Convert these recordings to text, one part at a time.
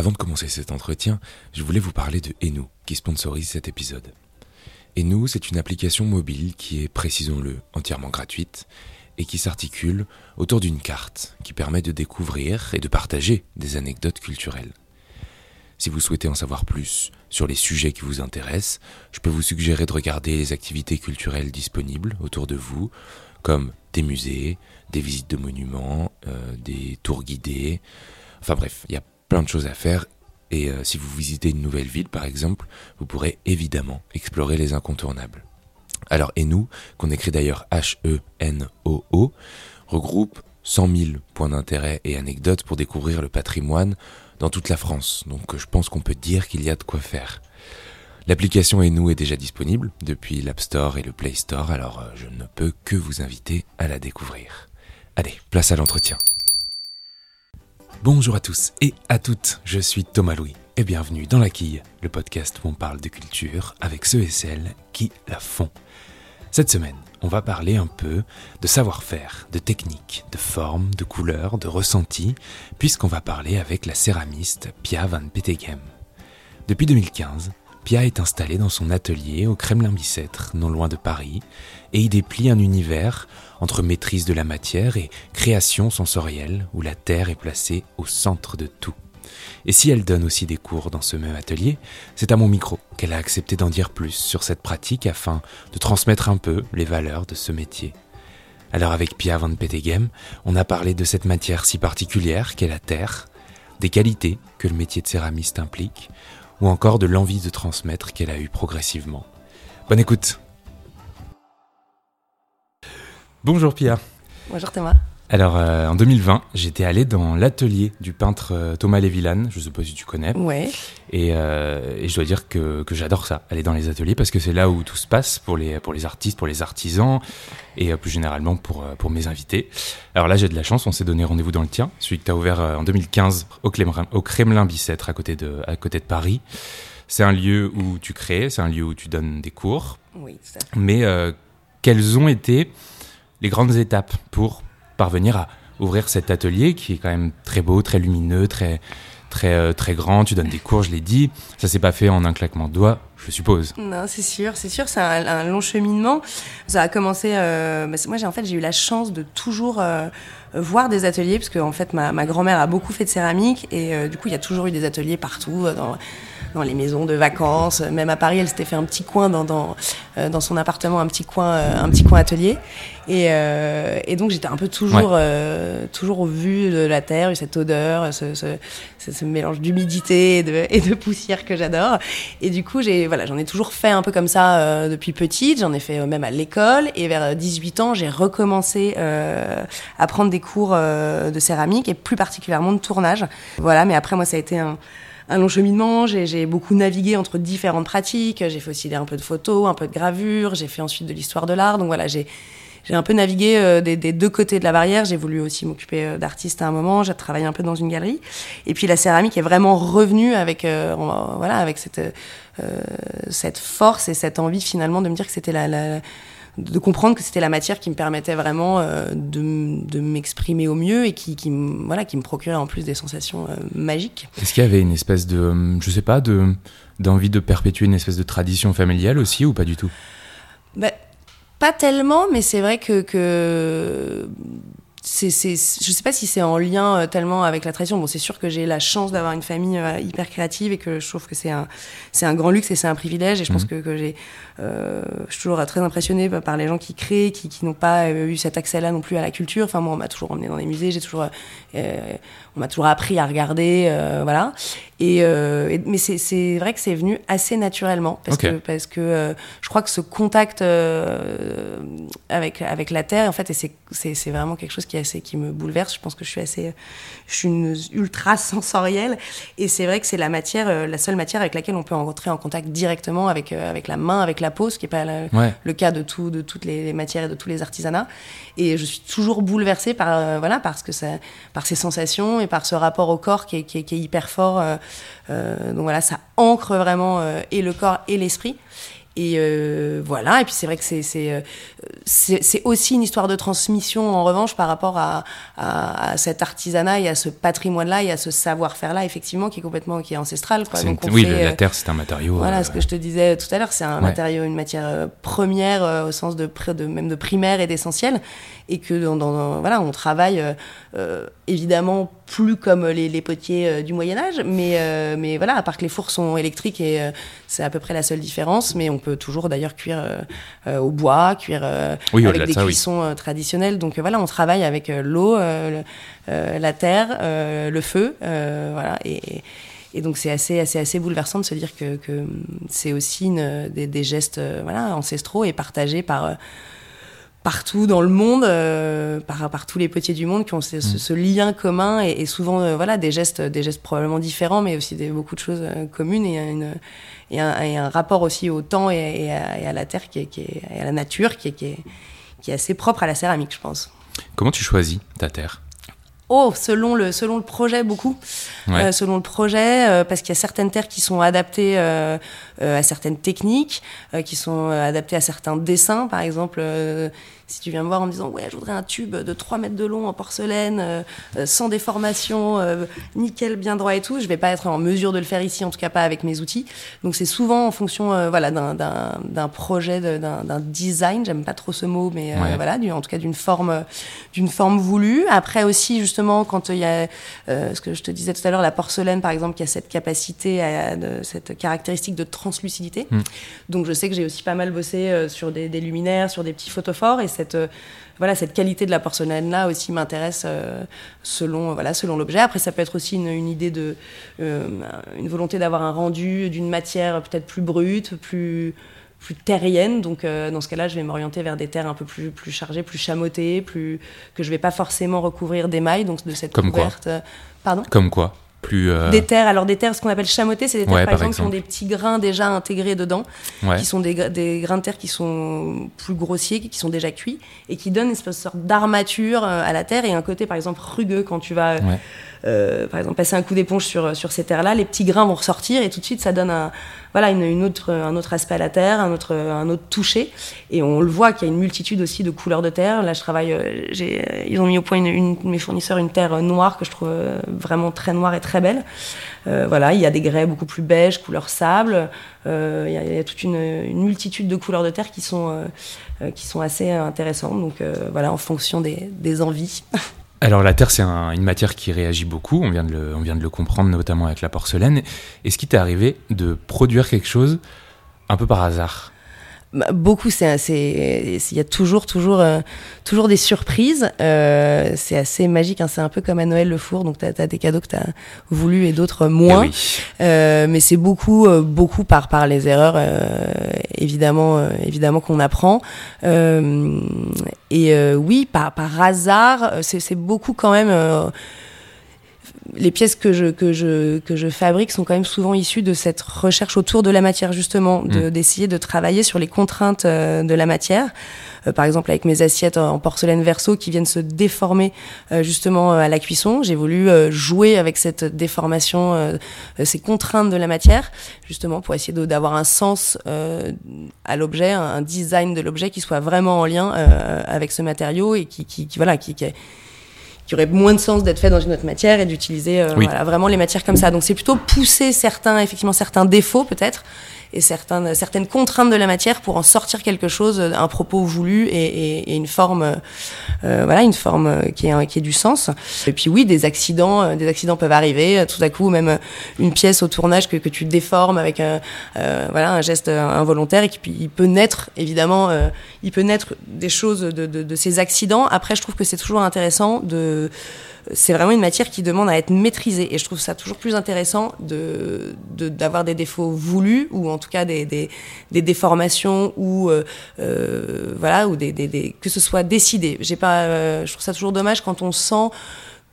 Avant de commencer cet entretien, je voulais vous parler de Enu, qui sponsorise cet épisode. Enu, c'est une application mobile qui est, précisons-le, entièrement gratuite et qui s'articule autour d'une carte qui permet de découvrir et de partager des anecdotes culturelles. Si vous souhaitez en savoir plus sur les sujets qui vous intéressent, je peux vous suggérer de regarder les activités culturelles disponibles autour de vous, comme des musées, des visites de monuments, euh, des tours guidés. Enfin bref, il y a plein de choses à faire. Et euh, si vous visitez une nouvelle ville, par exemple, vous pourrez évidemment explorer les incontournables. Alors, et nous, qu'on écrit d'ailleurs H-E-N-O-O, regroupe 100 000 points d'intérêt et anecdotes pour découvrir le patrimoine dans toute la France. Donc, je pense qu'on peut dire qu'il y a de quoi faire. L'application Enou est déjà disponible depuis l'App Store et le Play Store, alors euh, je ne peux que vous inviter à la découvrir. Allez, place à l'entretien. Bonjour à tous et à toutes, je suis Thomas Louis et bienvenue dans La Quille, le podcast où on parle de culture avec ceux et celles qui la font. Cette semaine, on va parler un peu de savoir-faire, de technique, de forme, de couleur, de ressenti, puisqu'on va parler avec la céramiste Pia van Petegem. Depuis 2015, Pia est installée dans son atelier au Kremlin-Bicêtre, non loin de Paris, et y déplie un univers entre maîtrise de la matière et création sensorielle où la terre est placée au centre de tout. Et si elle donne aussi des cours dans ce même atelier, c'est à mon micro qu'elle a accepté d'en dire plus sur cette pratique afin de transmettre un peu les valeurs de ce métier. Alors avec Pia van Petegem, on a parlé de cette matière si particulière qu'est la terre, des qualités que le métier de céramiste implique, ou encore de l'envie de transmettre qu'elle a eue progressivement. Bonne écoute Bonjour Pia. Bonjour Thomas. Alors euh, en 2020, j'étais allé dans l'atelier du peintre euh, Thomas Lévillane, je ne sais pas si tu connais. Ouais. Euh, et, je dois dire que, que j'adore ça, aller dans les ateliers, parce que c'est là où tout se passe pour les, pour les artistes, pour les artisans, et plus généralement pour, pour mes invités. Alors là, j'ai de la chance, on s'est donné rendez-vous dans le tien, celui que tu as ouvert en 2015 au Kremlin, au Kremlin Bicêtre, à côté de, à côté de Paris. C'est un lieu où tu crées, c'est un lieu où tu donnes des cours. Oui, fait. Mais quelles ont été les grandes étapes pour parvenir à ouvrir cet atelier qui est quand même très beau, très lumineux, très très euh, très grand. Tu donnes des cours, je l'ai dit. Ça s'est pas fait en un claquement de doigts, je suppose. Non, c'est sûr, c'est sûr. C'est un, long cheminement. Ça a commencé. Euh, bah, moi, j'ai en fait j'ai eu la chance de toujours euh, voir des ateliers parce que en fait ma, grand-mère a beaucoup fait de céramique et du coup il y a toujours eu des ateliers partout dans dans les maisons de vacances. Même à Paris, elle s'était fait un petit coin dans, dans, euh, dans son appartement, un petit coin, euh, un petit coin atelier. Et, euh, et donc j'étais un peu toujours, toujours au vu de la terre, cette odeur, ce, ce, ce mélange d'humidité et de, et de, poussière que j'adore. Et du coup, j'ai, voilà, j'en ai toujours fait un peu comme ça depuis petite. J'en ai fait même à l'école. Et vers 18 ans, j'ai recommencé à prendre des cours de céramique et plus particulièrement de tournage. Voilà, mais après, moi, ça a été un un long cheminement. J'ai beaucoup navigué entre différentes pratiques. J'ai fait aussi un peu de photos, un peu de gravure. J'ai fait ensuite de l'histoire de l'art. Donc voilà, j'ai un peu navigué euh, des, deux côtés de la barrière. J'ai voulu aussi m'occuper euh, d'artistes à un moment. J'ai travaillé un peu dans une galerie. Et puis la céramique est vraiment revenue avec, euh, voilà, avec cette, cette force et cette envie finalement de me dire que c'était la de comprendre que c'était la matière qui me permettait vraiment euh, de, de m'exprimer au mieux et qui, qui, voilà, qui me procurait en plus des sensations euh, magiques. Est-ce qu'il y avait une espèce de, euh, je sais pas, de, d'envie de perpétuer une espèce de tradition familiale aussi ou pas du tout? Bah, Pas tellement, mais c'est vrai que, que c'est, c'est, je sais pas si c'est en lien euh, tellement avec la tradition. Bon, c'est sûr que j'ai la chance d'avoir une famille euh, hyper créative et que je trouve que c'est un, c'est un grand luxe et c'est un privilège. Et je pense mhm. que, que j'ai, euh, je suis toujours très impressionnée par les gens qui créent, qui, qui n'ont pas eu cet accès-là non plus à la culture. Enfin, moi, on m'a toujours emmené dans les musées, j'ai toujours, on m'a toujours appris à regarder, voilà. Et, mais c'est, c'est vrai que c'est venu assez naturellement parce que, parce que je crois que ce contact avec, avec la terre, en fait, et c'est, c'est, c'est vraiment quelque chose qui, assez, qui me bouleverse. Je pense que je suis assez, je suis une ultra sensorielle, et c'est vrai que c'est la matière, euh, la seule matière avec laquelle on peut entrer en contact directement avec euh, avec la main, avec la peau, ce qui n'est pas le, cas de tout, de toutes les, matières et de tous les artisanats. Et je suis toujours bouleversée par euh, voilà parce que ça, par ces sensations et par ce rapport au corps qui est, qui est, hyper fort. donc voilà, ça ancre vraiment et le corps et l'esprit. Et euh, voilà, et puis c'est vrai que c'est c'est c'est aussi une histoire de transmission en revanche par rapport à, à, à cet artisanat et à ce patrimoine-là et à ce savoir-faire-là effectivement qui est complètement qui est ancestral. Quoi. Donc oui, la terre c'est un matériau. Voilà, ce que je te disais tout à l'heure, c'est un matériau, une matière première au sens de, de même de primaire et d'essentiel, et que dans, dans, voilà, on travaille évidemment plus comme les, les potiers du Moyen Âge, mais mais voilà, à part que les fours sont électriques et c'est à peu près la seule différence, mais on peut toujours d'ailleurs cuire euh, euh, au bois, cuire euh, avec des cuissons traditionnelles. Donc voilà, on travaille avec l'eau, la terre, le feu, voilà. Et, et donc c'est assez, assez, assez bouleversant de se dire que, que c'est aussi une, des, des, gestes voilà, ancestraux et partagés par partout dans le monde, par, par tous les petits du monde qui ont ce, mm. ce, lien commun et, et souvent voilà des gestes, des gestes probablement différents, mais aussi des, beaucoup de choses communes et une, et un, un, rapport aussi au temps et, à, la terre qui est, qui est, et à la nature qui est, qui, est, qui est assez propre à la céramique, je pense. Comment tu choisis ta terre? Oh, selon le, selon le projet, beaucoup. Euh, selon le projet, euh, parce qu'il y a certaines terres qui sont adaptées euh, à certaines techniques, qui sont adaptées à certains dessins. Par exemple, si tu viens me voir en me disant ouais je voudrais un tube de 3 mètres de long en porcelaine euh, euh, sans déformation euh, nickel bien droit et tout je vais pas être en mesure de le faire ici en tout cas pas avec mes outils. Donc c'est souvent en fonction voilà d'un projet d'un design. J'aime pas trop ce mot mais voilà du, en tout cas d'une forme d'une forme voulue. Après aussi justement quand il y a ce que je te disais tout à l'heure la porcelaine par exemple qui a cette capacité à, de, cette caractéristique de translucidité hmm. donc je sais que j'ai aussi pas mal bossé sur des, des, luminaires sur des petits photophores. Et cette euh, voilà cette qualité de la porcelaine là aussi m'intéresse euh, selon voilà selon l'objet. Après ça peut être aussi une, idée de euh, une volonté d'avoir un rendu d'une matière peut-être plus brute plus plus terrienne. Donc dans ce cas-là je vais m'orienter vers des terres un peu plus plus chargées plus chamottées plus que je vais pas forcément recouvrir d'émail donc de cette Comme couverte. Quoi pardon? Comme quoi plus euh... des terres alors des terres ce qu'on appelle chamottées c'est des terres ouais, par, par exemple, exemple, qui ont des petits grains déjà intégrés dedans ouais. qui sont des, des, grains de terre qui sont plus grossiers qui sont déjà cuits et qui donnent une sorte d'armature euh, à la terre et un côté par exemple rugueux quand tu vas ouais. Euh, par exemple passer un coup d'éponge sur sur ces terres là les petits grains vont ressortir et tout de suite ça donne un voilà une, une, autre un autre aspect à la terre un autre un autre toucher. Et on le voit qu'il y a une multitude aussi de couleurs de terre. Là je travaille euh, j'ai ils ont mis au point une, une, mes fournisseurs une terre noire que je trouve euh, vraiment très noire et très belle. Euh, voilà il y a des grès beaucoup plus beige couleur sable. Euh, il, y a, il y a toute une, une, multitude de couleurs de terre qui sont euh, qui sont assez intéressantes. Donc voilà en fonction des, des envies Alors la terre, c'est un, une matière qui réagit beaucoup, on vient, de le, comprendre notamment avec la porcelaine. Est-ce qu'il t'est arrivé de produire quelque chose un peu par hasard? Beaucoup c'est il y a toujours toujours euh, toujours des surprises. Euh, c'est assez magique hein, c'est un peu comme à Noël le four. Donc tu as, as, des cadeaux que tu as voulu et d'autres moins. Eh oui. euh, mais c'est beaucoup euh, beaucoup par par les erreurs euh, évidemment euh, évidemment qu'on apprend. Et oui par par hasard c'est beaucoup quand même les pièces que je, que, je, que je fabrique sont quand même souvent issues de cette recherche autour de la matière, justement, d'essayer de, mmh. de, travailler sur les contraintes euh, de la matière. Euh, par exemple, avec mes assiettes en porcelaine verso qui viennent se déformer euh, justement à la cuisson, j'ai voulu jouer avec cette déformation, ces contraintes de la matière, justement pour essayer d'avoir un sens à l'objet, un, design de l'objet qui soit vraiment en lien avec ce matériau et qui, qui, qui voilà, qui, qui qui aurait moins de sens d'être fait dans une autre matière et d'utiliser euh, oui. voilà, vraiment les matières comme ça. Donc c'est plutôt pousser certains, effectivement, certains défauts peut-être et certaines, certaines contraintes de la matière pour en sortir quelque chose, un propos voulu et, et, et une forme, euh, voilà, une forme qui est, qui est du sens. Et puis oui, des accidents, euh, des accidents peuvent arriver. Tout à coup, même une pièce au tournage que, que tu déformes avec un, euh, voilà, un geste involontaire et qui il peut naître, évidemment, euh, il peut naître des choses de, de, de ces accidents. Après, je trouve que c'est toujours intéressant de c'est vraiment une matière qui demande à être maîtrisée et je trouve ça toujours plus intéressant de d'avoir de, des défauts voulus ou en tout cas des, déformations ou euh, euh, voilà ou des, que ce soit décidé. J'ai euh, je trouve ça toujours dommage quand on sent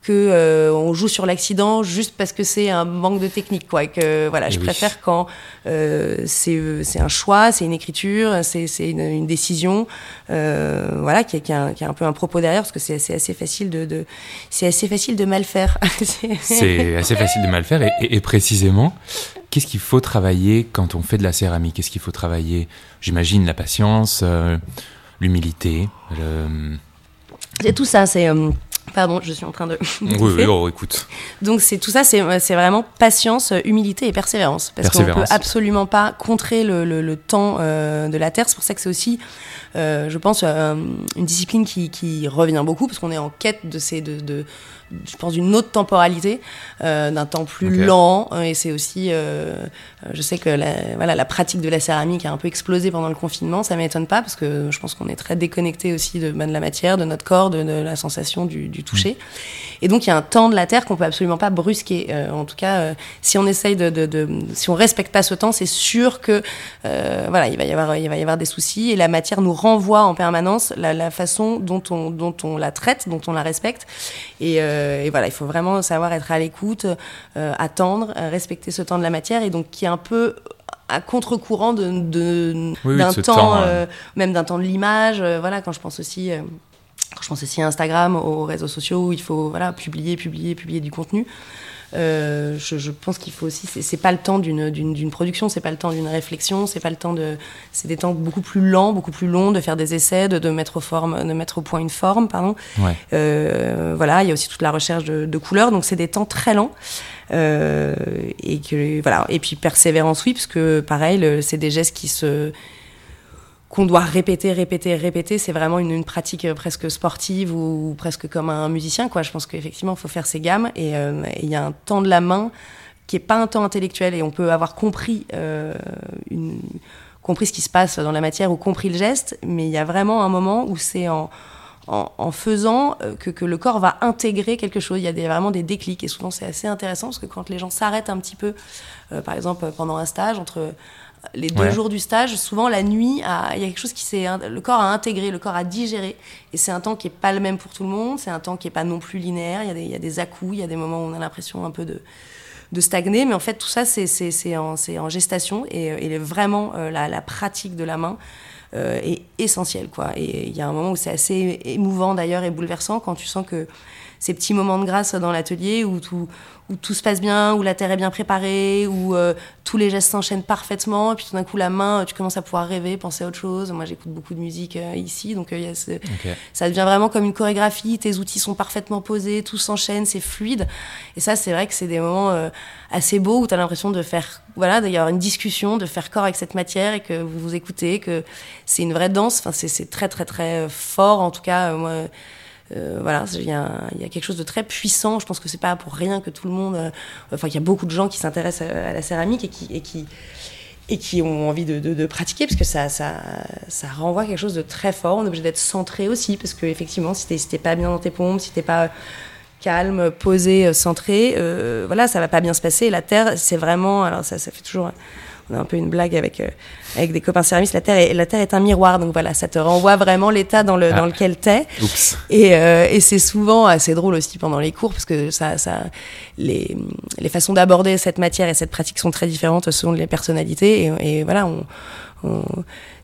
que euh, on joue sur l'accident juste parce que c'est un manque de technique, quoi. Et que voilà, Et je oui. préfère quand euh, c'est euh, c'est un choix, c'est une écriture, c'est une, une décision, euh, voilà, qui a, qui, a un, qui a un peu un propos derrière, parce que c'est assez, assez facile de, de c'est assez facile de mal faire. C'est- assez facile de mal faire. Et, et- et précisément, qu'est-ce qu'il faut travailler quand on fait de la céramique? Qu'est-ce qu'il faut travailler? J'imagine la patience, euh, l'humilité. le- c'est tout ça. C'est Pardon, je suis en train de. Oui, oui, oh, écoute. Donc c'est tout ça, c'est c'est vraiment patience, euh, humilité et persévérance, parce qu'on peut Persévérance. absolument pas contrer le, le- le temps euh, de la terre. C'est pour ça que c'est aussi, euh, je pense, euh, une discipline qui, qui revient beaucoup, parce qu'on est en quête de ces, de, de- je pense, d'une autre temporalité, euh, d'un temps plus Ok. lent. hein, Et c'est aussi, euh, je sais que la, voilà, la pratique de la céramique a un peu explosé pendant le confinement. Ça m'étonne pas, parce que je pense qu'on est très déconnecté aussi de, ben, de la matière, de notre corps, de, de la sensation du, du toucher. Et donc il y a un temps de la terre qu'on peut absolument pas brusquer. Euh, en tout cas, euh, si on essaye de, de, de- si on respecte pas ce temps, c'est sûr que euh, voilà, il va y avoir, il va y avoir des soucis. Et la matière nous renvoie en permanence la, la façon dont on, dont on la traite, dont on la respecte. Et, euh, et voilà, il faut vraiment savoir être à l'écoute, euh, attendre, euh, respecter ce temps de la matière, et donc qui est un peu à contre-courant de, de- Oui, oui, d'un temps, temps, euh. euh, même d'un temps de l'image. euh, voilà, quand je pense aussi. euh, quand je pense aussi à Instagram, aux réseaux sociaux où il faut voilà publier, publier, publier du contenu. Euh, je, je pense qu'il faut aussi, c'est- pas le temps d'une d'une d'une production, c'est pas le temps d'une réflexion, c'est pas le temps de, c'est des temps beaucoup plus lents, beaucoup plus longs de faire des essais, de, de mettre au forme, de mettre au point une forme, pardon. Ouais. Euh, voilà, il y a aussi toute la recherche de, de couleurs, donc c'est des temps très lents. Euh, et que voilà, et puis persévérance, oui, parce que pareil, c'est des gestes qui se qu'on doit répéter, répéter, répéter. C'est vraiment une, une pratique euh, presque sportive ou, presque comme un musicien, quoi. Je pense qu'effectivement, il faut faire ses gammes et euh, et il y a un temps de la main qui est pas un temps intellectuel et on peut avoir compris euh, une compris ce qui se passe dans la matière ou compris le geste, mais il y a vraiment un moment où c'est en en, en faisant euh, que, que le corps va intégrer quelque chose. Il y a des, vraiment des déclics et souvent c'est assez intéressant parce que quand les gens s'arrêtent un petit peu, euh, par exemple pendant un stage, entre les deux Ouais. jours du stage, souvent la nuit, il y a quelque chose qui s'est, le corps a intégré, le corps a digéré et c'est un temps qui est pas le même pour tout le monde, c'est un temps qui est pas non plus linéaire, il y a des, il y a des à-coups, il y a des moments où on a l'impression un peu de de stagner, mais en fait tout ça c'est c'est c'est en, c'est en gestation et, euh, et vraiment euh, la, la pratique de la main euh, est essentielle quoi. Et il y a un moment où c'est assez émouvant d'ailleurs et bouleversant quand tu sens que ces petits moments de grâce dans l'atelier où tout où tout se passe bien, où la terre est bien préparée, où euh, tous les gestes s'enchaînent parfaitement, et puis tout d'un coup la main, tu commences à pouvoir rêver, penser à autre chose. Moi j'écoute beaucoup de musique euh, ici, donc euh, il y a ce, Ok. ça devient vraiment comme une chorégraphie, tes outils sont parfaitement posés, tout s'enchaîne, c'est fluide. Et ça, c'est vrai que c'est des moments assez beaux où tu as l'impression de faire, voilà, d'ailleurs une discussion, de faire corps avec cette matière et que vous vous écoutez, que c'est une vraie danse. Enfin, c'est- très, très, très fort. En tout cas, moi, euh, voilà, il y, a quelque chose de très puissant. Je pense que c'est pas pour rien que tout le monde, euh, enfin, il y a beaucoup de gens qui s'intéressent à, la céramique et qui, et qui, et qui ont envie de, de- pratiquer parce que ça, ça, ça renvoie quelque chose de très fort. On est obligé d'être centré aussi parce que effectivement, si t'es si pas bien dans tes pompes, si t'es pas calme, posé, euh, centré, euh, voilà, ça va pas bien se passer. La terre, c'est vraiment, alors ça, ça fait toujours, on a un peu une blague avec euh, avec des copains céramistes. La terre, est, la terre est un miroir, donc voilà, ça te renvoie vraiment l'état dans le Ah. dans lequel t'es. Oups. Et, euh, et c'est souvent assez drôle aussi pendant les cours parce que ça, ça, les, les façons d'aborder cette matière et cette pratique sont très différentes selon les personnalités. Et, et voilà, on, on-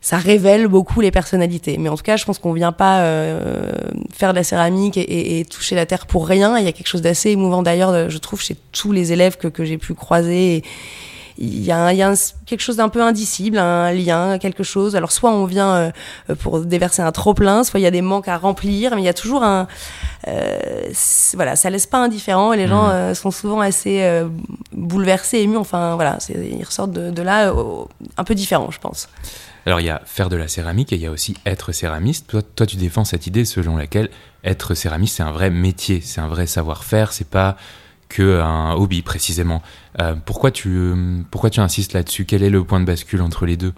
ça révèle beaucoup les personnalités. Mais en tout cas, je pense qu'on vient pas euh, faire de la céramique et, et- et toucher la terre pour rien. Il y a quelque chose d'assez émouvant d'ailleurs, je trouve, chez tous les élèves que, que j'ai pu croiser. Et, il y a, un- il y a un- quelque chose d'un peu indicible, un lien, quelque chose. Alors soit on vient euh, pour déverser un trop plein, soit il y a des manques à remplir, mais il y a toujours un, euh, voilà, ça laisse pas indifférent et les gens euh, sont souvent assez euh, bouleversés, émus. Enfin voilà, ils ressortent de, de là euh, un peu différents, je pense. Alors il y a faire de la céramique et il y a aussi être céramiste. Toi, toi tu défends cette idée selon laquelle être céramiste c'est un vrai métier, c'est un vrai savoir-faire, c'est pas que un hobby précisément. Euh, pourquoi tu euh, pourquoi tu insistes là-dessus? Quel est le point de bascule entre les deux?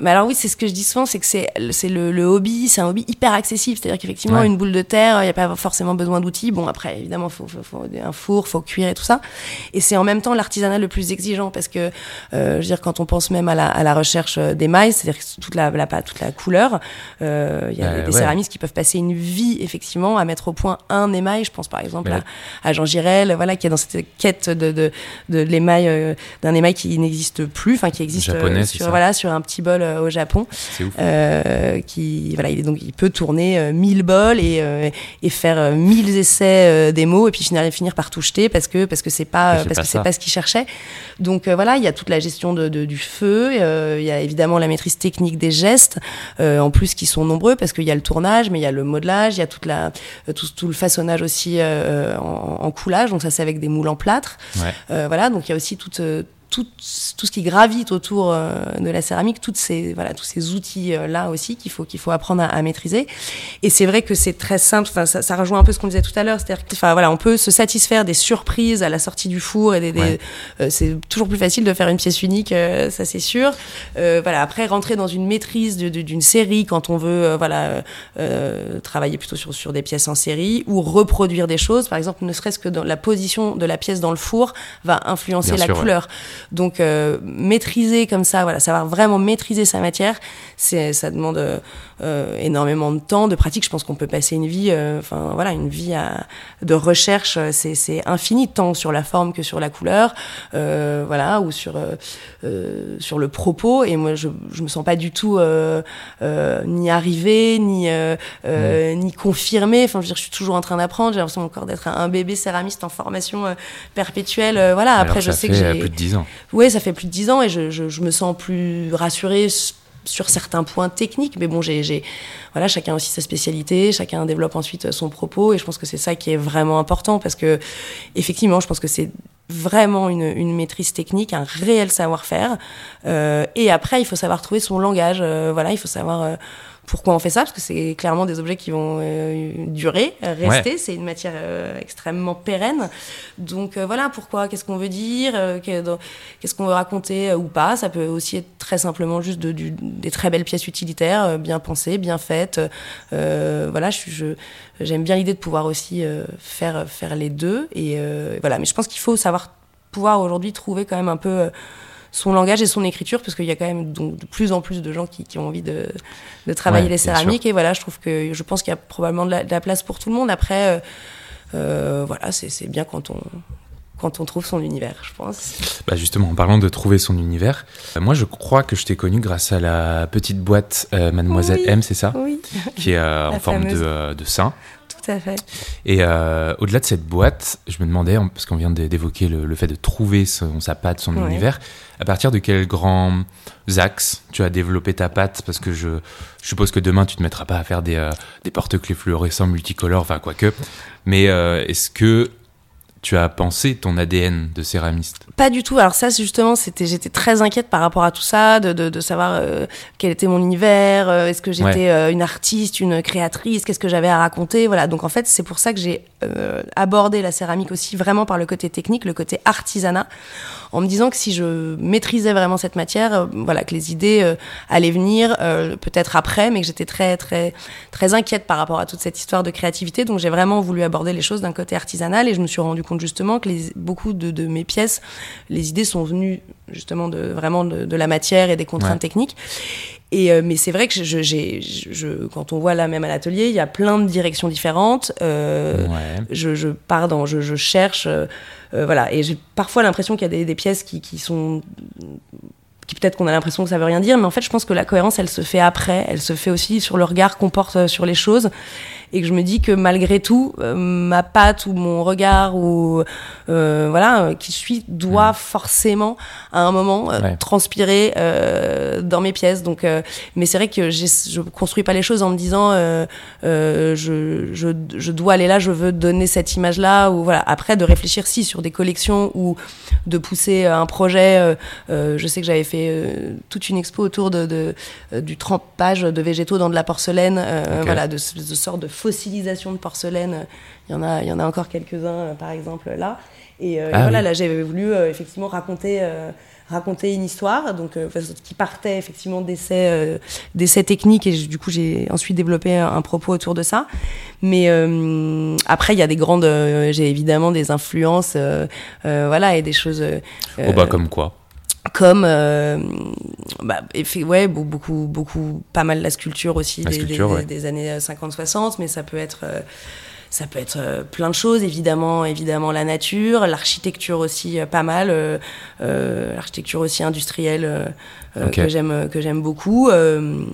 Mais alors oui, c'est ce que je dis souvent, c'est que c'est c'est le, le hobby, c'est un hobby hyper accessible. C'est-à-dire qu'effectivement, une boule de terre, il n'y a pas forcément besoin d'outils. Bon, après, évidemment, faut, faut, faut un four, faut cuire et tout ça. Et c'est en même temps l'artisanat le plus exigeant parce que, euh, je veux dire, quand on pense même à la, à la recherche des mailles, c'est-à-dire toute la, la, toute la couleur, euh, il y a des céramistes qui peuvent passer une vie effectivement à mettre au point un émail. Je pense par exemple à, à, Jean Girel, voilà, qui est dans cette quête de, de, de l'émail, euh, d'un émail qui n'existe plus, enfin qui existe Japonais, sur, voilà, sur un petit bol au Japon. Euh, qui, voilà, il est donc il peut tourner 1000 bols et, et faire 1000 essais démos et puis finir, finir par tout jeter parce que parce que c'est pas parce que c'est pas ce qu'il cherchait. Donc voilà, il y a toute la gestion de, du feu, il y a évidemment la maîtrise technique des gestes, en plus qui sont nombreux parce qu'il y a le tournage, mais il y a le modelage, il y a toute la, tout, tout le façonnage aussi en, en, coulage. Donc ça c'est avec des moules en plâtre. Ouais. voilà, donc il y a aussi toute tout, tout, ce qui gravite autour euh, de la céramique, toutes ces, voilà, tous ces outils-là euh, aussi qu'il faut, qu'il faut apprendre à, à, maîtriser. Et c'est vrai que c'est très simple, enfin, ça, ça, rejoint un peu ce qu'on disait tout à l'heure, c'est-à-dire enfin, voilà, on peut se satisfaire des surprises à la sortie du four et des, des Ouais. euh, c'est toujours plus facile de faire une pièce unique, euh, ça c'est sûr. Euh, voilà, après rentrer dans une maîtrise d'une série quand on veut, voilà, euh, travailler plutôt sur, sur des pièces en série ou reproduire des choses, par exemple, ne serait-ce que dans la position de la pièce dans le four va influencer Bien la sûr, ouais. Donc euh, maîtriser comme ça, voilà, savoir vraiment maîtriser sa matière, c'est ça demande euh, euh, énormément de temps, de pratique. Je pense qu'on peut passer une vie, euh, enfin voilà, une vie à- de recherche, euh, c'est c'est infini, tant sur la forme que sur la couleur, euh, voilà, ou sur sur le propos. Et moi, je je me sens pas du tout euh, euh, ni arrivée, ni ni confirmée. Enfin, je veux dire, je suis toujours en train d'apprendre. J'ai l'impression encore d'être un, bébé céramiste en formation perpétuelle. Voilà. Alors Après, je sais fait que j'ai plus de 10 ans. Oui, ça fait plus de dix ans et je, je, me sens plus rassurée sur certains points techniques. Mais bon, j'ai, voilà, chacun aussi sa spécialité, chacun développe ensuite son propos et je pense que c'est ça qui est vraiment important parce que, effectivement, je pense que c'est vraiment une, une maîtrise technique, un réel savoir-faire. Euh, et après, il faut savoir trouver son langage. Euh, voilà, il faut savoir euh, pourquoi on fait ça parce que c'est clairement des objets qui vont euh, durer, euh, rester. C'est une matière euh, extrêmement pérenne. Donc euh, voilà, pourquoi, qu'est-ce qu'on veut dire, qu'est-ce qu'on veut raconter ou pas. Ça peut aussi être très simplement juste de, du- des très belles pièces utilitaires, bien pensées, bien faites. Voilà, je, j'aime bien l'idée de pouvoir aussi faire, faire les deux. Et voilà, mais je pense qu'il faut savoir pouvoir aujourd'hui trouver quand même un peu son langage et son écriture, parce qu'il y a quand même donc, de plus en plus de gens qui, qui ont envie de, de travailler Ouais, les céramiques. Et voilà, je trouve que je pense qu'il y a probablement de la, de la place pour tout le monde. Après, euh, euh, voilà, c'est, bien quand on quand on trouve son univers, je pense. Bah justement, en parlant de trouver son univers, euh, moi je crois que je t'ai connu grâce à la petite boîte euh, Mademoiselle Oui. M, c'est ça? Oui, Qui est euh, en forme de, de sein. Tout à fait. Et euh, au-delà de cette boîte, je me demandais, parce qu'on vient d'é- d'évoquer le, le fait de trouver son, sa patte, son Ouais. univers, à partir de quels grands axes tu as développé ta patte? Parce que je, je suppose que demain tu te mettras pas à faire des, euh, des porte-clés fluorescents multicolores, enfin quoique. Mais euh, est-ce que tu as pensé ton ADN de céramiste Pas du tout. Alors ça, justement, c'était, j'étais très inquiète par rapport à tout ça, de, de, de savoir euh, quel était mon univers, euh, est-ce que j'étais euh, une artiste, une créatrice, qu'est-ce que j'avais à raconter, voilà. Donc en fait, c'est pour ça que j'ai abordé la céramique aussi vraiment par le côté technique, le côté artisanat, en me disant que si je maîtrisais vraiment cette matière, voilà, que les idées allaient venir peut-être après, mais que j'étais très très très inquiète par rapport à toute cette histoire de créativité. Donc j'ai vraiment voulu aborder les choses d'un côté artisanal et je me suis rendu compte justement que les, beaucoup de, de mes pièces, les idées sont venues justement de vraiment de, de la matière et des contraintes Ouais. techniques. Et euh, mais c'est vrai que je, j'ai, je, je- quand on voit là même à l'atelier, il y a plein de directions différentes. Euh, Ouais. je, je pars dans, je, je cherche, euh, voilà, et j'ai parfois l'impression qu'il y a des, des pièces qui, qui sont qui peut-être qu'on a l'impression que ça veut rien dire, mais en fait, je pense que la cohérence, elle se fait après, elle se fait aussi sur le regard qu'on porte sur les choses, et que je me dis que malgré tout, euh, ma patte ou mon regard ou euh, voilà, euh, qui je suis doit forcément à un moment euh, Ouais. transpirer euh, dans mes pièces. Donc, euh, mais c'est vrai que je construis pas les choses en me disant euh, euh, je, je, je dois aller là, je veux donner cette image-là ou voilà. Après, de réfléchir si sur des collections ou de pousser un projet. je sais que j'avais fait toute une expo autour de, de, du trempage de végétaux dans de la porcelaine, euh, Ok. voilà, de, ce- de sorte de fossilisation de porcelaine. Il y en a, il y en a encore quelques-uns, euh, par exemple là. Et, euh, et Ah voilà, oui. là, j'avais voulu euh, effectivement raconter, euh, raconter une histoire, donc euh, qui partait effectivement d'essais, euh, d'essais techniques, et du coup, j'ai ensuite développé un, un propos autour de ça. Mais euh, après, il y a des grandes, euh, j'ai évidemment des influences, euh, euh, voilà, et des choses. euh, Oh bah euh, comme quoi comme euh, bah, effe- ouais beau- beaucoup beaucoup pas mal la sculpture aussi La des, sculpture, des, ouais. des années 50-60 mais ça peut être euh, ça peut être euh, plein de choses évidemment évidemment la nature l'architecture aussi euh, pas mal euh, euh, l'architecture aussi industrielle euh, euh, que j'aime que j'aime beaucoup euh,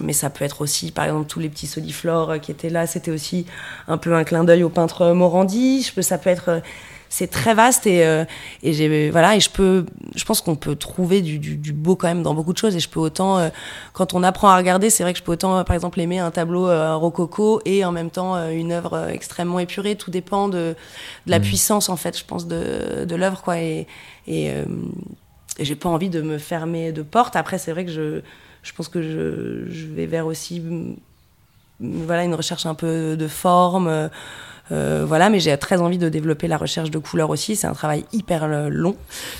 mais ça peut être aussi par exemple tous les petits soliflores euh, qui étaient là c'était aussi un peu un clin d'œil au peintre Morandi je peux ça peut être euh, c'est très vaste et, euh, et j'ai voilà et je peux je pense qu'on peut trouver du, du, du beau quand même dans beaucoup de choses. Et je peux autant euh, quand on apprend à regarder c'est vrai que je peux autant euh, par exemple aimer un tableau euh, rococo et en même temps euh, une œuvre euh, extrêmement épurée. Tout dépend de, de la Mm. puissance en fait je pense de, de l'œuvre quoi. Et, et, euh, et j'ai pas envie de me fermer de porte. Après c'est vrai que je je pense que je, je vais vers aussi voilà une recherche un peu de forme euh, euh, voilà, mais j'ai très envie de développer la recherche de couleurs aussi. C'est un travail hyper euh, long.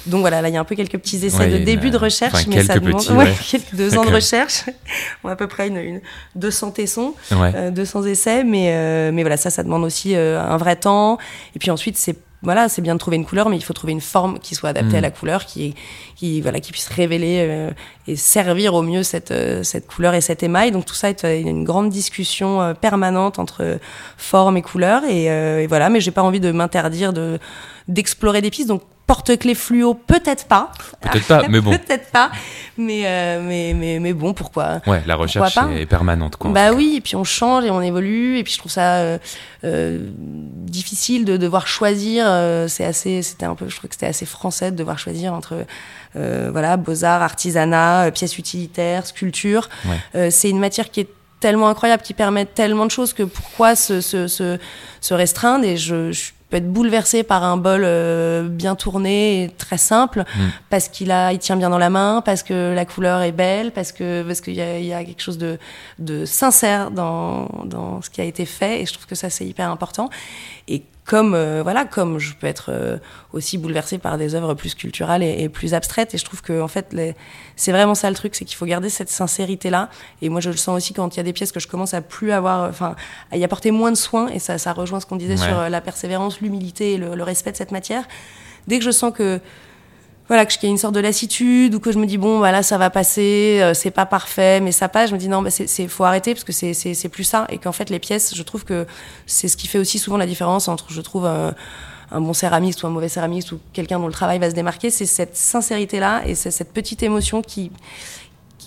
Donc voilà, là, il y a un peu quelques petits essais Ouais, de début de euh, recherche, enfin, mais ça demande petits, ouais, ouais. quelques deux ans de recherche. On a à peu près une, une 200 tessons, euh, 200 essais, mais, euh, mais voilà, ça, ça demande aussi un vrai temps. Et puis ensuite, c'est voilà, c'est bien de trouver une couleur, mais il faut trouver une forme qui soit adaptée à la couleur, qui, qui, voilà, qui puisse révéler euh, et servir au mieux cette, euh, cette couleur et cet émail. Donc tout ça est euh, une grande discussion euh, permanente entre forme et couleur. Et, euh, et voilà, mais j'ai pas envie de m'interdire de d'explorer des pistes. Donc porte-clés fluo, peut-être pas. Peut-être pas, mais bon. peut-être pas. Mais, euh, mais, mais, mais bon, pourquoi? Ouais, la recherche est permanente quoi. bah oui, et puis on change et on évolue, et puis je trouve ça euh, euh, difficile de devoir choisir. c'est assez, c'était un peu, je trouve que c'était assez français de devoir choisir entre voilà beaux-arts, artisanat, euh, pièces utilitaires, sculpture. Ouais. Euh, c'est une matière qui est tellement incroyable, qui permet tellement de choses que pourquoi se, se, se, se restreindre Et je, je peux être bouleversée par un bol euh, bien tourné et très simple Mm. parce qu'il a, il tient bien dans la main, parce que la couleur est belle, parce que parce qu'il y a, y a quelque chose de, de sincère dans, dans ce qui a été fait. Et je trouve que ça c'est hyper important. Et comme euh, voilà, comme je peux être euh, aussi bouleversée par des œuvres plus culturelles et, et plus abstraites. Et je trouve que en fait, les- c'est vraiment ça le truc, c'est qu'il faut garder cette sincérité là. Et moi, je le sens aussi quand il y a des pièces que je commence à plus avoir, enfin, à y apporter moins de soins. Et ça, ça rejoint ce qu'on disait Ouais. sur euh, la persévérance, l'humilité et le, le respect de cette matière. Dès que je sens que voilà que a une sorte de lassitude ou que je me dis bon voilà ça va passer euh, c'est pas parfait mais ça passe. Je me dis non bah c'est faut arrêter parce que c'est c'est plus ça. Et qu'en fait les pièces je trouve que c'est ce qui fait aussi souvent la différence entre je trouve un, un bon céramiste ou un mauvais céramiste ou quelqu'un dont le travail va se démarquer. C'est cette sincérité là et c'est cette petite émotion qui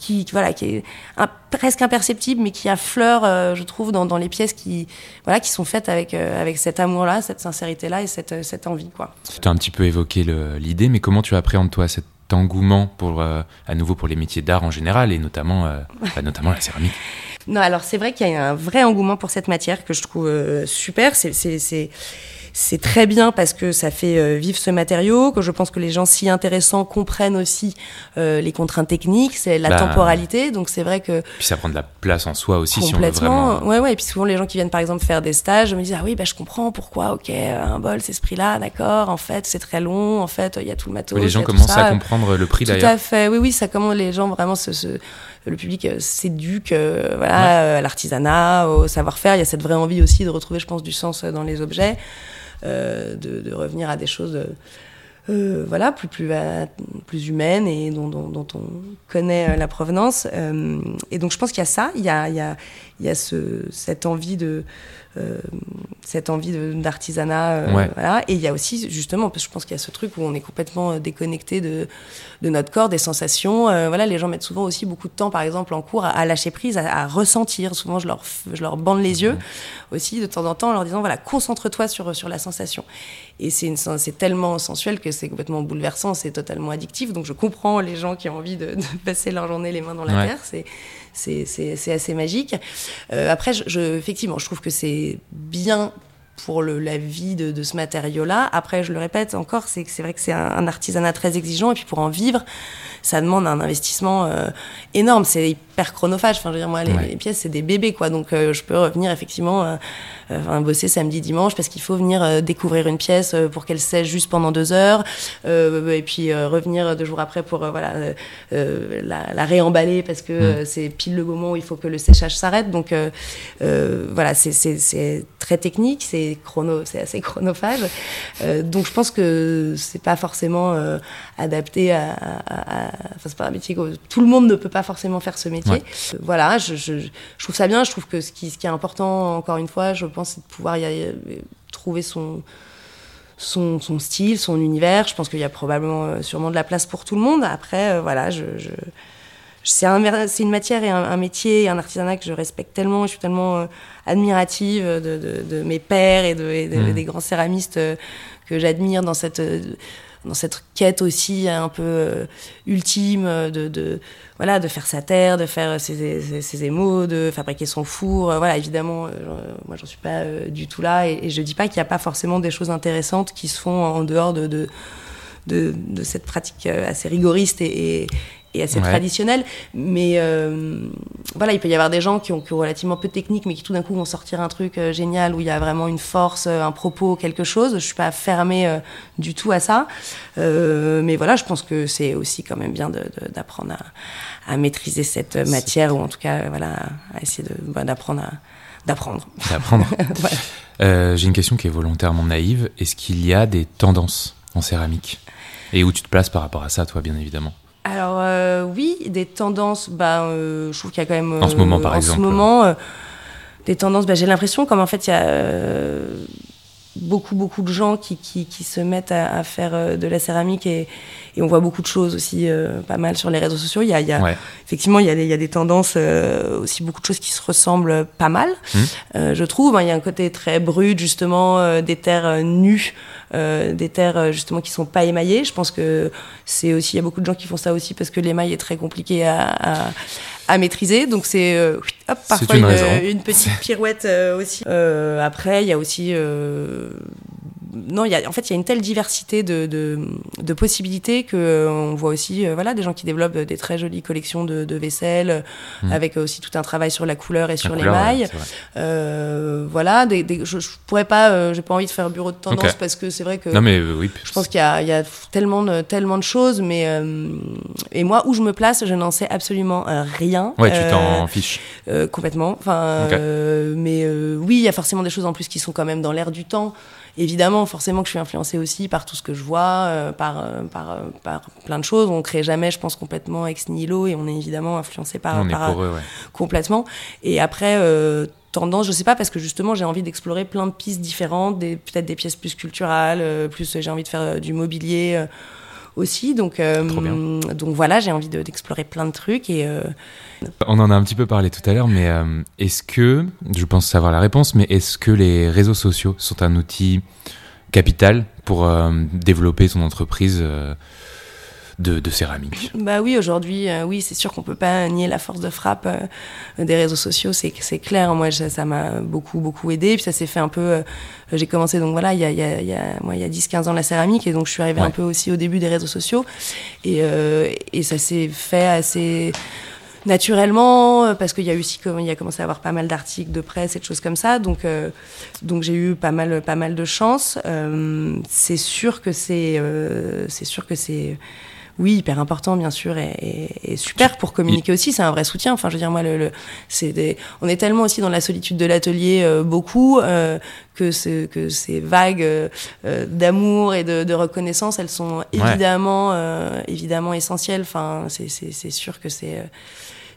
qui voilà qui est un- presque imperceptible mais qui affleure euh, je trouve dans, dans les pièces qui voilà qui sont faites avec euh, avec cet amour là cette sincérité là et cette euh, cette envie quoi Tu as un petit peu évoqué l'idée, mais comment tu appréhendes toi cet engouement pour euh, à nouveau pour les métiers d'art en général et notamment bah, notamment la céramique? Non, alors c'est vrai qu'il y a un vrai engouement pour cette matière que je trouve super. C'est, c'est, très bien parce que ça fait euh, vivre ce matériau, que je pense que les gens si intéressants comprennent aussi euh, les contraintes techniques, c'est la Bah, temporalité. Donc c'est vrai que Puis ça prend de la place en soi aussi si on veut complètement, vraiment. ouais, ouais. Et puis souvent les gens qui viennent par exemple faire des stages me disent ah oui bah je comprends pourquoi, ok, un bol c'est ce prix-là, d'accord. En fait c'est très long, en fait il y a tout le matos. Oui, les gens tout commencent à comprendre le prix Tout d'ailleurs. à fait, oui, oui, ça comment les gens vraiment se, se- le public euh, s'éduque, euh, voilà, euh, à l'artisanat, au savoir-faire. Il y a cette vraie envie aussi de retrouver, je pense, du sens euh, dans les objets, euh, de, de revenir à des choses, euh, euh, voilà, plus plus euh, plus humaines et dont, dont, dont on connaît euh, la provenance. Euh, et donc, je pense qu'il y a ça, il y a il y a il y a ce, cette envie de euh, cette envie d'artisanat, euh, Ouais. voilà. Et il y a aussi justement, parce que je pense qu'il y a ce truc où on est complètement euh, déconnecté de de notre corps, des sensations. Euh, voilà, les gens mettent souvent aussi beaucoup de temps, par exemple, en cours, à, à lâcher prise, à, à ressentir. Souvent, je leur, je leur bande les yeux aussi de temps en temps en leur disant voilà, concentre-toi sur, sur la sensation. Et c'est une sen- c'est tellement sensuel que c'est complètement bouleversant, c'est totalement addictif. Donc, je comprends les gens qui ont envie de, de passer leur journée les mains dans la Ouais. terre. C'est c'est assez magique. Euh, après, je, je- effectivement, je trouve que c'est bien pour le, la vie de, de ce matériau-là. Après, je le répète encore, c'est vrai que c'est un artisanat très exigeant et puis pour en vivre, ça demande un investissement énorme. C'est hyper chronophage. Enfin, je veux dire, moi, les, pièces, c'est des bébés, quoi. Donc, je peux revenir effectivement, enfin, bosser samedi, dimanche, parce qu'il faut venir découvrir une pièce pour qu'elle sèche juste pendant deux heures, et puis revenir deux jours après pour voilà la, la, réemballer parce que mm. c'est pile le moment où il faut que le séchage s'arrête. Donc, voilà, c'est très technique, c'est chrono, c'est assez chronophage. Euh, donc je pense que c'est pas forcément euh, adapté à, Enfin, c'est pas un métier que tout le monde ne peut pas forcément faire ce métier. Euh, voilà, je, je, je, trouve ça bien. Je trouve que ce qui, ce qui est important, encore une fois, je pense, c'est de pouvoir y aller, trouver son. Son, son, style, son univers. Je pense qu'il y a probablement, sûrement de la place pour tout le monde. Après, voilà, je, c'est un, une matière et un, métier et un artisanat que je respecte tellement. Je suis tellement euh, admirative de, de, mes pères et, de, mmh. des grands céramistes euh, que j'admire dans cette, euh, dans cette quête aussi un peu ultime de, de, voilà, de faire sa terre, de faire ses, ses, émaux, de fabriquer son four. voilà, évidemment, moi j'en suis pas du tout là et, et je dis pas qu'il n'y a pas forcément des choses intéressantes qui se font en dehors de, de de, de, cette pratique assez rigoriste et, et assez traditionnel. Mais euh, voilà, il peut y avoir des gens qui ont, relativement peu de technique, mais qui tout d'un coup vont sortir un truc euh, génial où il y a vraiment une force, euh, un propos, quelque chose. Je suis pas fermée du tout à ça. mais voilà, je pense que c'est aussi quand même bien d'apprendre à, maîtriser cette matière, ou en tout cas, voilà, à essayer bah, d'apprendre à d'apprendre. D'apprendre. J'ai une question qui est volontairement naïve. Est-ce qu'il y a des tendances en céramique? Et où tu te places par rapport à ça, toi, bien évidemment? Alors euh, oui, des tendances, bah, euh, je trouve qu'il y a quand même... en ce moment, par exemple. En ce moment, euh, des tendances, bah, j'ai l'impression comme en fait il y a beaucoup, beaucoup de gens qui, qui, qui se mettent à, faire de la céramique et, et, on voit beaucoup de choses aussi pas mal sur les réseaux sociaux. Il y a, il y a Effectivement, il y, a des, il y a des tendances, aussi beaucoup de choses qui se ressemblent pas mal, mmh. je trouve. Hein. Il y a un côté très brut, justement, des terres nues. Euh, des terres euh, justement qui sont pas émaillées. Je pense que c'est aussi, il y a beaucoup de gens qui font ça aussi parce que l'émail est très compliqué à, à, maîtriser. Donc c'est euh, parfois une, une, petite pirouette aussi. après, il y a aussi non, y a, en fait, il y a une telle diversité de, de, possibilités que euh, on voit aussi, euh, voilà, des gens qui développent des très jolies collections de, de vaisselle, mmh. avec aussi tout un travail sur la couleur et sur les mailles. Euh, voilà, des, je, je, pourrais pas, j'ai pas envie de faire bureau de tendance parce que c'est vrai que. Non mais oui. Je pense qu'il y a, y a tellement de tellement de choses, mais et moi où je me place, je n'en sais absolument rien. Ouais, tu t'en fiches. complètement. Enfin, mais oui, il y a forcément des choses en plus qui sont quand même dans l'air du temps évidemment, forcément que je suis influencée aussi par tout ce que je vois, euh, par, euh, par, euh, par, plein de choses. On crée jamais, je pense, complètement ex nihilo et on est évidemment influencé par, par complètement. Et après, tendance, je sais pas, parce que justement, j'ai envie d'explorer plein de pistes différentes, peut-être des pièces plus culturelles, plus j'ai envie de faire du mobilier aussi. Donc, donc voilà, j'ai envie d'explorer plein de trucs et on en a un petit peu parlé tout à l'heure, mais euh, est-ce que, je pense savoir la réponse, mais est-ce que les réseaux sociaux sont un outil capital pour euh, développer son entreprise euh, de, céramique Bah oui, aujourd'hui, oui, c'est sûr qu'on peut pas nier la force de frappe des réseaux sociaux, c'est c'est clair. Moi, ça m'a beaucoup beaucoup aidé. Puis ça s'est fait un peu. J'ai commencé donc voilà, il y a, il y a, il y a, moi, il y a 10-15 ans la céramique et donc je suis arrivée un peu aussi au début des réseaux sociaux et, et ça s'est fait assez naturellement euh, parce qu'il y a aussi il y a commencé à avoir pas mal d'articles de presse et de choses comme ça donc euh, donc j'ai eu pas mal pas mal de chance euh, c'est sûr que c'est c'est sûr que c'est oui, hyper important, bien sûr, et, et, super pour communiquer aussi. C'est un vrai soutien. Enfin, je veux dire, moi, le, le c'est des... on est tellement aussi dans la solitude de l'atelier, beaucoup, euh, que, ce, que ces vagues euh, d'amour et de, de, reconnaissance, elles sont évidemment, évidemment essentielles. Enfin, c'est sûr que c'est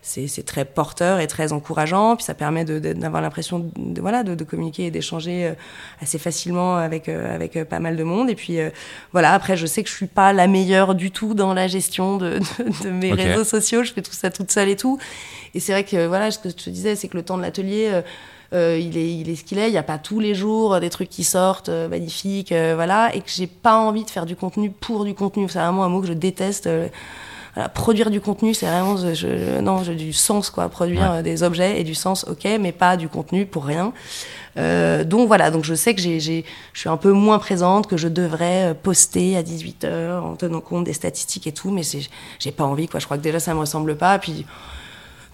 c'est très porteur et très encourageant. Puis ça permet d'avoir l'impression de, voilà, de, communiquer et d'échanger euh, assez facilement avec, euh, avec euh, pas mal de monde. Et puis voilà, après, je sais que je suis pas la meilleure du tout dans la gestion de, de mes réseaux sociaux. Je fais tout ça toute seule et tout. Et c'est vrai que voilà, ce que je te disais, c'est que le temps de l'atelier. Euh, il, est, il est ce qu'il est. Il n'y a pas tous les jours des trucs qui sortent magnifiques, voilà, et que j'ai pas envie de faire du contenu pour du contenu. C'est vraiment un mot que je déteste voilà, produire du contenu, c'est vraiment je, non, j'ai du sens quoi, produire des objets et du sens, ok, mais pas du contenu pour rien. Euh, donc voilà, donc je sais que j'ai, je suis un peu moins présente, que je devrais poster à 18h en tenant compte des statistiques et tout, mais c'est, j'ai pas envie quoi. Je crois que déjà ça me ressemble pas. Puis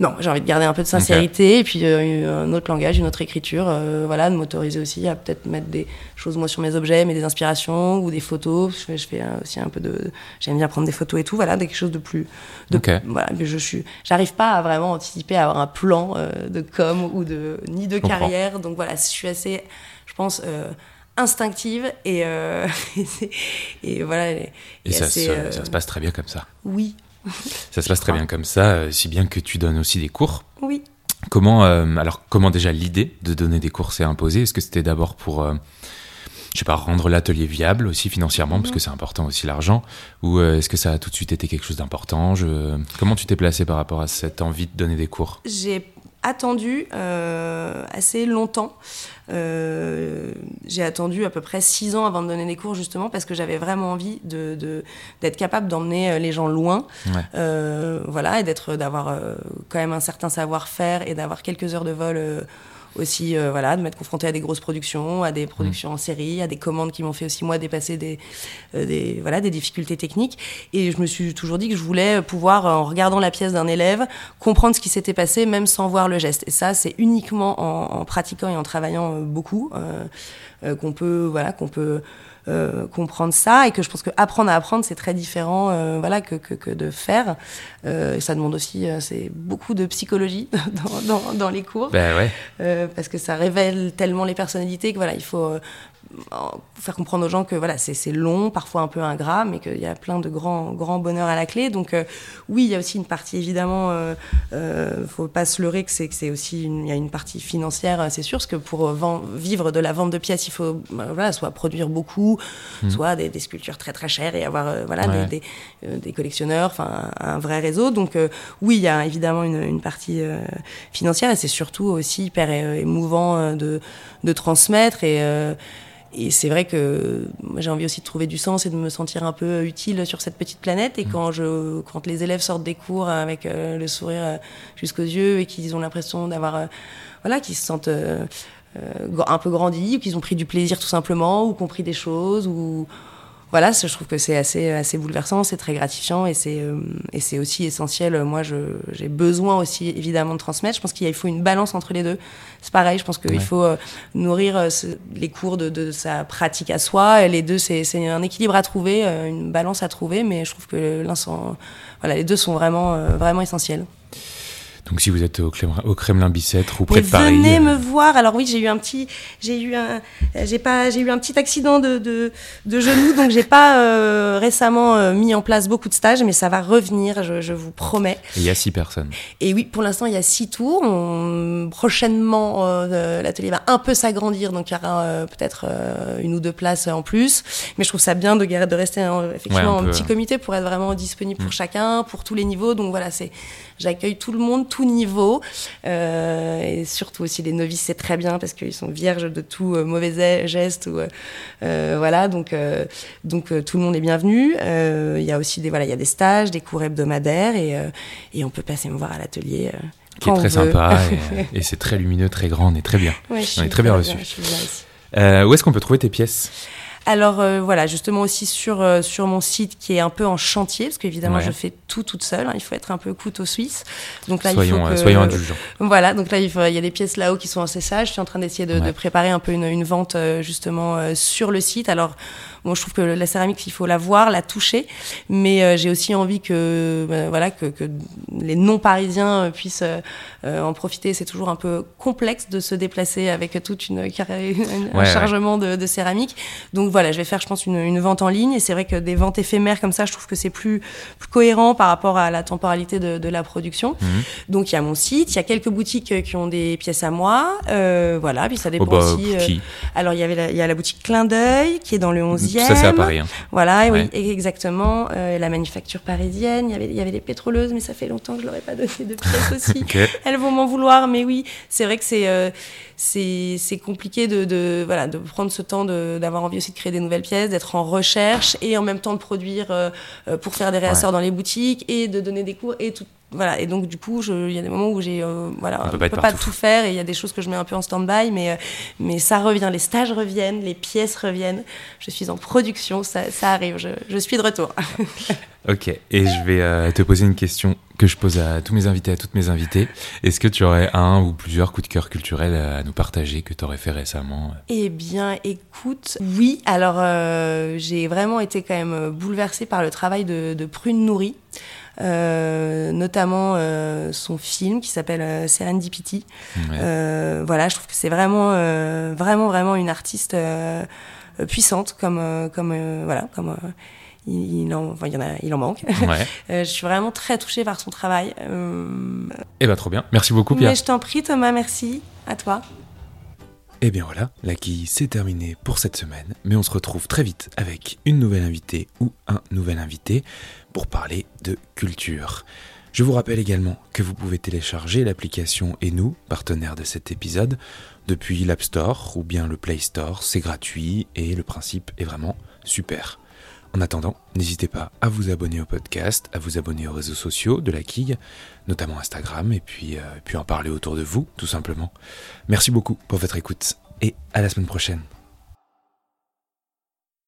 non, j'ai envie de garder un peu de sincérité et puis euh, un autre langage, une autre écriture, euh, voilà, de m'autoriser aussi à peut-être mettre des choses moi sur mes objets, mais des inspirations ou des photos. Je fais, je fais aussi un peu de, j'aime bien prendre des photos et tout, voilà, quelque chose de plus, de, voilà, mais je suis, j'arrive pas à vraiment anticiper à avoir un plan euh, de com ou de ni de carrière, donc voilà, je suis assez, je pense instinctive et, et, voilà. Et, ça, ça, se passe très bien comme ça. Oui, ça se passe très bien comme ça, euh, si bien que tu donnes aussi des cours. Oui. Comment, euh, alors, comment déjà l'idée de donner des cours s'est imposée? Est-ce que c'était d'abord pour, euh, je sais pas, rendre l'atelier viable aussi financièrement, parce que mhm. c'est important aussi l'argent? Ou est-ce que ça a tout de suite été quelque chose d'important? Je... Comment tu t'es placé par rapport à cette envie de donner des cours? J'ai attendu euh, assez longtemps. Euh, j'ai attendu à peu près six ans avant de donner des cours justement parce que j'avais vraiment envie de, d'être capable d'emmener euh, les gens loin, voilà, et d'être, d'avoir quand même un certain savoir-faire et d'avoir quelques heures de vol aussi euh, voilà de m'être confronté à des grosses productions à des productions en série à des commandes qui m'ont fait aussi moi dépasser des, euh, des voilà des difficultés techniques. Et je me suis toujours dit que je voulais pouvoir en regardant la pièce d'un élève comprendre ce qui s'était passé même sans voir le geste. Et ça c'est uniquement en, pratiquant et en travaillant euh, beaucoup qu'on peut voilà qu'on peut euh, comprendre ça et que je pense que apprendre à apprendre c'est très différent euh, voilà que, que, que, de faire euh, ça demande aussi c'est beaucoup de psychologie dans, dans, dans les cours ben ouais. parce que ça révèle tellement les personnalités que voilà il faut faire comprendre aux gens que voilà c'est long parfois un peu ingrat mais qu'il y a plein de grands grands bonheurs à la clé. Donc euh, oui il y a aussi une partie évidemment euh, euh, faut pas se leurrer que c'est que c'est aussi il y a une partie financière c'est sûr parce que pour vivre de la vente de pièces il faut bah, voilà soit produire beaucoup mmh. soit des, sculptures très très chères et avoir voilà des, des, collectionneurs enfin un, vrai réseau. Donc oui il y a évidemment une, une partie financière et c'est surtout aussi hyper émouvant de de transmettre et et c'est vrai que j'ai envie aussi de trouver du sens et de me sentir un peu utile sur cette petite planète. Et mmh. quand, je, quand les élèves sortent des cours avec euh, le sourire euh, jusqu'aux yeux et qu'ils ont l'impression d'avoir, euh, voilà, qu'ils se sentent un peu grandis ou qu'ils ont pris du plaisir tout simplement ou compris des choses ou voilà, je trouve que c'est assez, assez bouleversant, c'est très gratifiant et c'est, euh, et c'est aussi essentiel. Moi, j'ai besoin aussi évidemment de transmettre. Je pense qu'il faut une balance entre les deux. C'est pareil, je pense qu'il faut euh, nourrir euh, les cours de, de, sa pratique à soi. Et les deux, c'est, c'est un équilibre à trouver, une balance à trouver, mais je trouve que l'un voilà, les deux sont vraiment, vraiment essentiels. Donc si vous êtes au Kremlin, au Kremlin Bicêtre ou près de Paris, venez euh, me voir. Alors oui, j'ai eu un petit, j'ai eu un, j'ai pas, j'ai eu un petit accident de de, de genou, donc j'ai pas euh, récemment euh, mis en place beaucoup de stages, mais ça va revenir, je, je vous promets. il y a six personnes. Et oui, pour l'instant il y a six tours. prochainement, l'atelier va un peu s'agrandir, donc il y aura peut-être une ou deux places en plus. Mais je trouve ça bien de, de rester effectivement en petit comité pour être vraiment disponible pour mm. chacun, pour tous les niveaux. Donc voilà, c'est J'accueille tout le monde, tout niveau, euh, et surtout aussi les novices, c'est très bien parce qu'ils sont vierges de tout euh, mauvais geste ou euh, voilà. Donc donc tout le monde est bienvenu. Il y a aussi des voilà, il y a des stages, des cours hebdomadaires et, et on peut passer me voir à l'atelier. qui est très sympa et, c'est très lumineux, très grand, on est très bien. on est très bien reçu. où est-ce qu'on peut trouver tes pièces? Alors euh, voilà, justement aussi sur, euh, sur mon site qui est un peu en chantier, parce qu'évidemment je fais tout toute seule, hein, il faut être un peu couteau suisse. Donc là, soyons, il faut euh, que, soyons indulgents. Voilà, donc là il, il y a des pièces là-haut qui sont en cessage, je suis en train d'essayer de, de, préparer un peu une, une vente justement sur le site. Alors Bon, je trouve que la céramique, il faut la voir, la toucher, mais euh, j'ai aussi envie que, ben, voilà, que, que, les non-parisiens euh, puissent euh, en profiter. C'est toujours un peu complexe de se déplacer avec toute une, un chargement de, de, céramique. Donc voilà, je vais faire, je pense, une, une vente en ligne. Et c'est vrai que des ventes éphémères comme ça, je trouve que c'est plus, plus cohérent par rapport à la temporalité de, de la production. Mhm. Donc il y a mon site, il y a quelques boutiques qui ont des pièces à moi. voilà, puis ça dépend oh bah, aussi. alors il y avait, il y a la boutique Clin d'œil qui est dans le 11 deuxième. Ça, c'est à Paris. Hein. Voilà, Ouais. oui, exactement. Euh, la manufacture parisienne, il y avait, il y avait les pétroleuses, mais ça fait longtemps que je leur ai pas donné de pièces aussi. Elles vont m'en vouloir, mais oui, c'est vrai que c'est euh, c'est compliqué de, de voilà de prendre ce temps d'avoir envie aussi de créer des nouvelles pièces, d'être en recherche et en même temps de produire euh, euh, pour faire des réassorts dans les boutiques et de donner des cours et tout. Voilà, et donc du coup, je- il y a des moments où j'ai, euh, voilà, On peut on pas peut tout faire et il y a des choses que je mets un peu en stand-by, mais, euh, mais ça revient, les stages reviennent, les pièces reviennent, je suis en production, ça, ça arrive, je, je suis de retour. Ok, et je vais euh, te poser une question que je pose à tous mes invités, à toutes mes invitées. Est-ce que tu aurais un ou plusieurs coups de cœur culturels à nous partager que tu aurais fait récemment? Eh bien, écoute, oui. Alors, euh, j'ai vraiment été quand même bouleversée par le travail de, de Prune Nourri, euh, notamment euh, son film qui s'appelle euh, Serendipity. Ouais. Euh, voilà, je trouve que c'est vraiment, euh, vraiment, vraiment une artiste euh, euh, puissante, comme, euh, comme, euh, voilà, comme. euh, il, il en, enfin, il y en a, il en manque. Ouais. Euh, je suis vraiment très touchée par son travail. Euh, Eh ben trop bien. Merci beaucoup Pierre. mais je t'en prie, Thomas, merci. À toi. Et bien voilà, la quille c'est terminé pour cette semaine, mais on se retrouve très vite avec une nouvelle invitée ou un nouvel invité pour parler de culture. Je vous rappelle également que vous pouvez télécharger l'application Et nous, partenaire de cet épisode, depuis l'App Store ou bien le Play Store, c'est gratuit et le principe est vraiment super. En attendant, n'hésitez pas à vous abonner au podcast, à vous abonner aux réseaux sociaux de la quille, notamment Instagram, et puis, euh, puis en parler autour de vous, tout simplement. Merci beaucoup pour votre écoute et à la semaine prochaine.